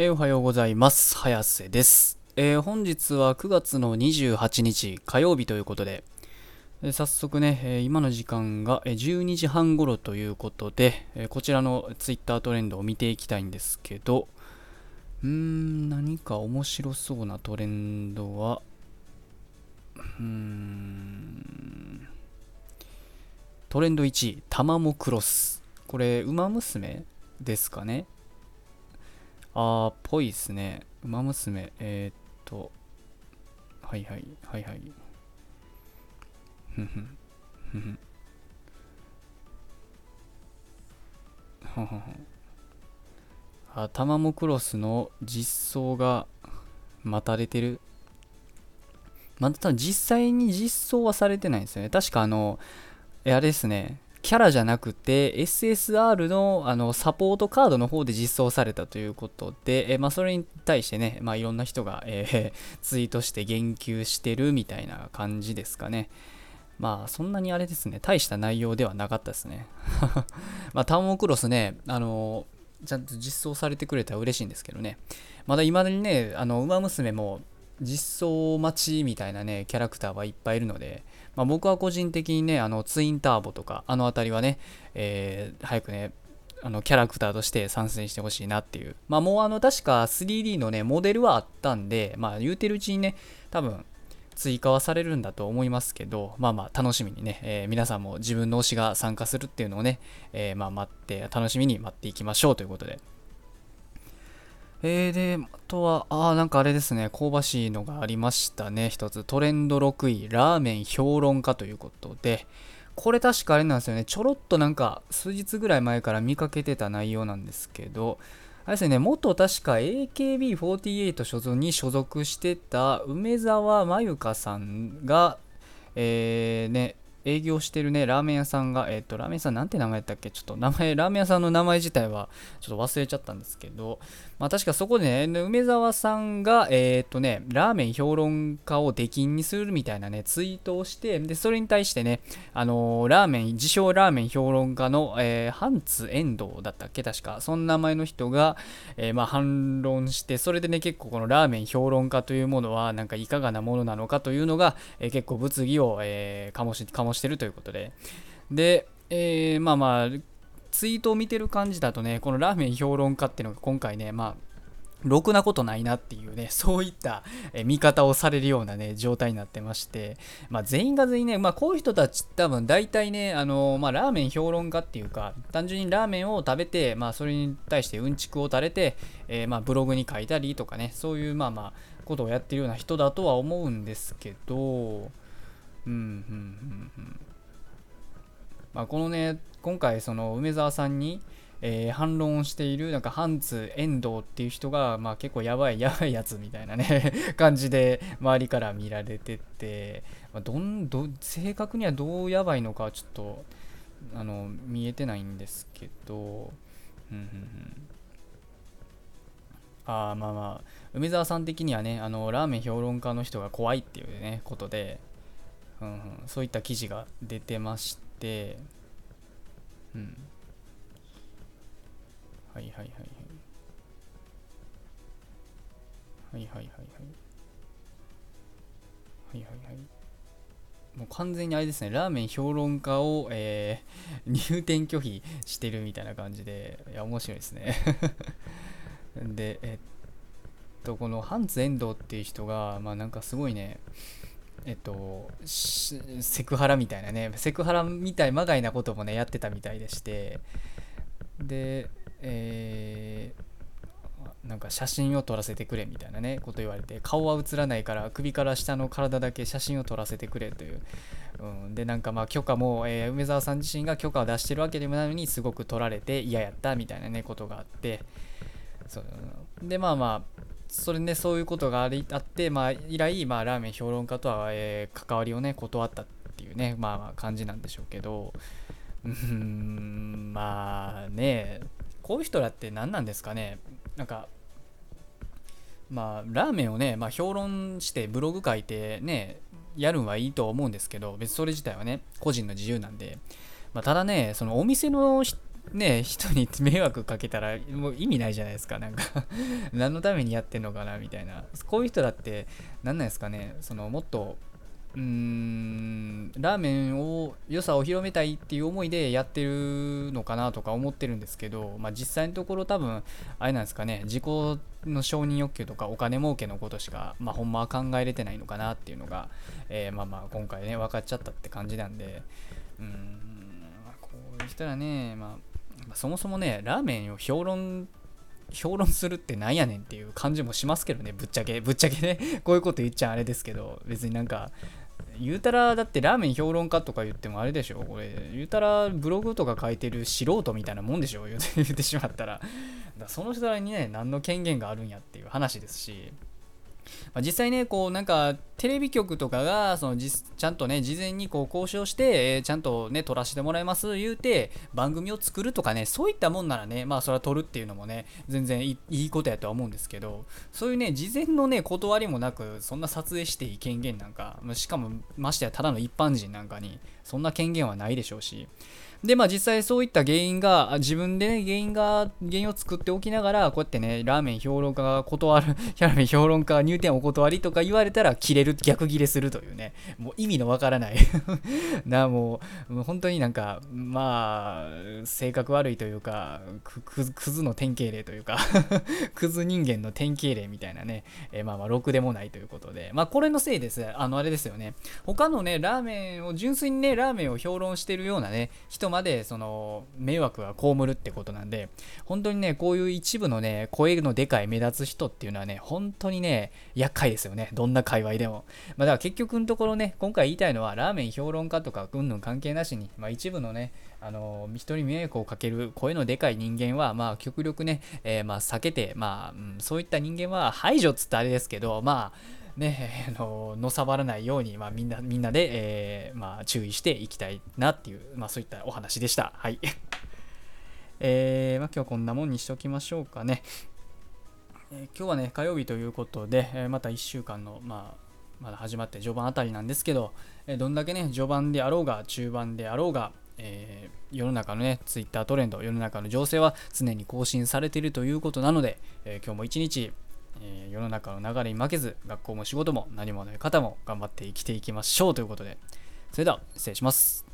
えーおはようございます。早瀬です。えー本日は9月の28日火曜日ということで、えー早速ね、え今の時間が12時半頃ということで、えこちらのツイッタートレンドを見ていきたいんですけど、うーん、何か面白そうなトレンドは、うーん、トレンド1位、タマモクロス。これ、ウマ娘ですかね？あー、ぽいっすね。ウマ娘。えー、っと、はいはい、はいはい。ふんふん。ふんふん。ははは。あ、タマモクロスの実装が待たれてる。また多分実際に実装はされてないんですよね。確かあの、えあれですね。キャラじゃなくて SSR のあのサポートカードの方で実装されたということで、えまあ、それに対してね、まあ、いろんな人が、えー ツイートして言及してるみたいな感じですかね。まあそんなにあれですね、大した内容ではなかったですね。まあタウンオクロスね、あのちゃんと実装されてくれたら嬉しいんですけどね。まだ未だにね、あの、ウマ娘も実装待ちみたいなね、キャラクターはいっぱいいるので、まあ、僕は個人的にね、あのツインターボとか、あの辺りはね、えー早くね、あのキャラクターとして参戦してほしいなっていう。まあもうあの確か 3D のね、モデルはあったんで、まあ言うてるうちにね、多分追加はされるんだと思いますけど、まあまあ楽しみにね、えー皆さんも自分の推しが参加するっていうのをね、えーまあ待って、楽しみに待っていきましょうということで。えー、で、あとは、あーなんかあれですね、香ばしいのがありましたね、一つ。トレンド6位、ラーメン評論家ということで、これ確かあれなんですよね、ちょろっとなんか数日ぐらい前から見かけてた内容なんですけど、あれですね、元確か AKB48 所属に所属してた梅沢まゆかさんが、えー、ね、営業してるね、ラーメン屋さんが、えっ、と、ラーメン屋さんなんて名前やったっけ？ちょっと名前、ラーメン屋さんの名前自体はちょっと忘れちゃったんですけど、まあ確かそこでね、梅沢さんが、えっ、とね、ラーメン評論家を出禁にするみたいなね、ツイートをして、で、それに対してね、あのーラーメン、自称ラーメン評論家の、えーハンツ遠藤だったっけ？確か。そんな名前の人が、えまあ反論して、それでね、結構このラーメン評論家というものは、なんかいかがなものなのかというのが、え結構物議を、えー醸し、醸ししてるということで。で、えーまあまあ、ツイートを見てる感じだとね、このラーメン評論家っていうのが今回ね、まあ、ろくなことないなっていうね、そういった見方をされるようなね、状態になってまして、まあ全員が全員ね、まあこういう人たち多分大体ね、あのまあラーメン評論家っていうか、単純にラーメンを食べて、まあそれに対してうんちくを垂れて、えーまあブログに書いたりとかね、そういうまあまあことをやってるような人だとは思うんですけど、うん、うん、うん、うん。まあ、このね今回その梅沢さんに、えー反論をしているなんかハンツ遠藤っていう人が、まあ、結構やばいやばいやつみたいなね 感じで周りから見られてて、まあ、どんど正確にはどうやばいのかちょっとあの見えてないんですけど、うんうんうん、あまあまあ梅沢さん的にはねあのラーメン評論家の人が怖いっていうねことで、うんうん、そういった記事が出てまして、うん。はいはいはいはい。はいはいはいはい。はいはいはい。もう完全にあれですね、ラーメン評論家を、えー 入店拒否してるみたいな感じで、いや、面白いですね。で、えっと、このハンツ遠藤っていう人が、まあなんかすごいね、えっと、セクハラみたいなね、セクハラみたい、まがいなこともね、やってたみたいでして、で、えーなんか写真を撮らせてくれみたいなね、こと言われて、顔は映らないから、首から下の体だけ写真を撮らせてくれという。うん、で、なんかまあ許可も、えー梅沢さん自身が許可を出してるわけでもないのに、すごく取られて嫌やったみたいなね、ことがあって、そうで、まあまあ、それね、そういうことがありあって、まあ、以来、まあ、ラーメン評論家とは、えー関わりをね、断ったっていうね、まあ、まあ、感じなんでしょうけど、うん、まあね、こういう人らって何なんですかね、なんか、まあ、ラーメンをね、まあ、評論してブログ書いてね、やるんはいいと思うんですけど、別にそれ自体はね、個人の自由なんで、まあ、ただね、そのお店の人ね人に迷惑かけたらもう意味ないじゃないですかなんか。何のためにやってんのかなみたいな。こういう人だって何なんですかねそのもっとうーんラーメンを良さを広めたいっていう思いでやってるのかなとか思ってるんですけど、まあ、実際のところ多分あれなんですかね自己の承認欲求とかお金儲けのことしか、まあ、ほんまは考えれてないのかなっていうのが、えー、まあまあ今回ね分かっちゃったって感じなんでうん、こういう人らね、まあ、まそもそもねラーメンを評論評論するってなんやねんっていう感じもしますけどねぶっちゃけ。ぶっちゃけね。こういうこと言っちゃあれですけど別になんか言うたらだってラーメン評論家とか言ってもあれでしょ。これ言うたらブログとか書いてる素人みたいなもんでしょ。言 ってしまったら。その人らにね何の権限があるんやっていう話ですし。まあ、実際ね、こうなんかテレビ局とかがそのちゃんとね、事前にこう交渉して、えー、ちゃんとね、撮らせてもらいます言うて、番組を作るとかね、そういったもんならね、まあそれは撮るっていうのもね、全然いいことやとは思うんですけど、そういうね、事前のね、断りもなく、そんな撮影していい権限なんか、しかもましてやただの一般人なんかに、そんな権限はないでしょうし、で、まあ実際そういった原因が、自分でね、原因が、原因を作っておきながら、こうやってね、ラーメン評論家が断る、ラーメン評論家入店お断りとか言われたら、切れる、逆切れするというね、もう意味のわからない な、もう、もう本当になんか、まあ、性格悪いというか、く、くクズの典型例というか クズ人間の典型例みたいなね、えー、まあまあ、ろくでもないということで、まあこれのせいです。あの、あれですよね。他のね、ラーメンを、純粋にね、ラーメンを評論してるようなね、人までその迷惑が被るってことなんで本当にねこういう一部のね声のでかい目立つ人っていうのはね本当にね厄介ですよねどんな界隈でも、まあ、だから結局のところね今回言いたいのはラーメン評論家とかうんぬん関係なしに、まあ、一部のねあの人に迷惑をかける声のでかい人間はまあ極力ね、えー、まあ避けてまあ、うん、そういった人間は排除っつったあれですけどまあね、あの、のさばらないように、まあ、みんな、みんなで、えー、まあ、注意していきたいなっていう、まあ、そういったお話でした。はい。えー、まあ、今日こんなもんにしておきましょうかね。えー、今日はね、火曜日ということで、え、また1週間の、まあ、まだ始まって序盤あたりなんですけど、えどんだけね、序盤であろうが、中盤であろうが、えー、世の中のね、ツイッタートレンド、世の中の情勢は常に更新されているということなので、えー、今日も一日、えー、世の中の流れに負けず学校も仕事も何もない方も頑張って生きていきましょうということでそれでは失礼します。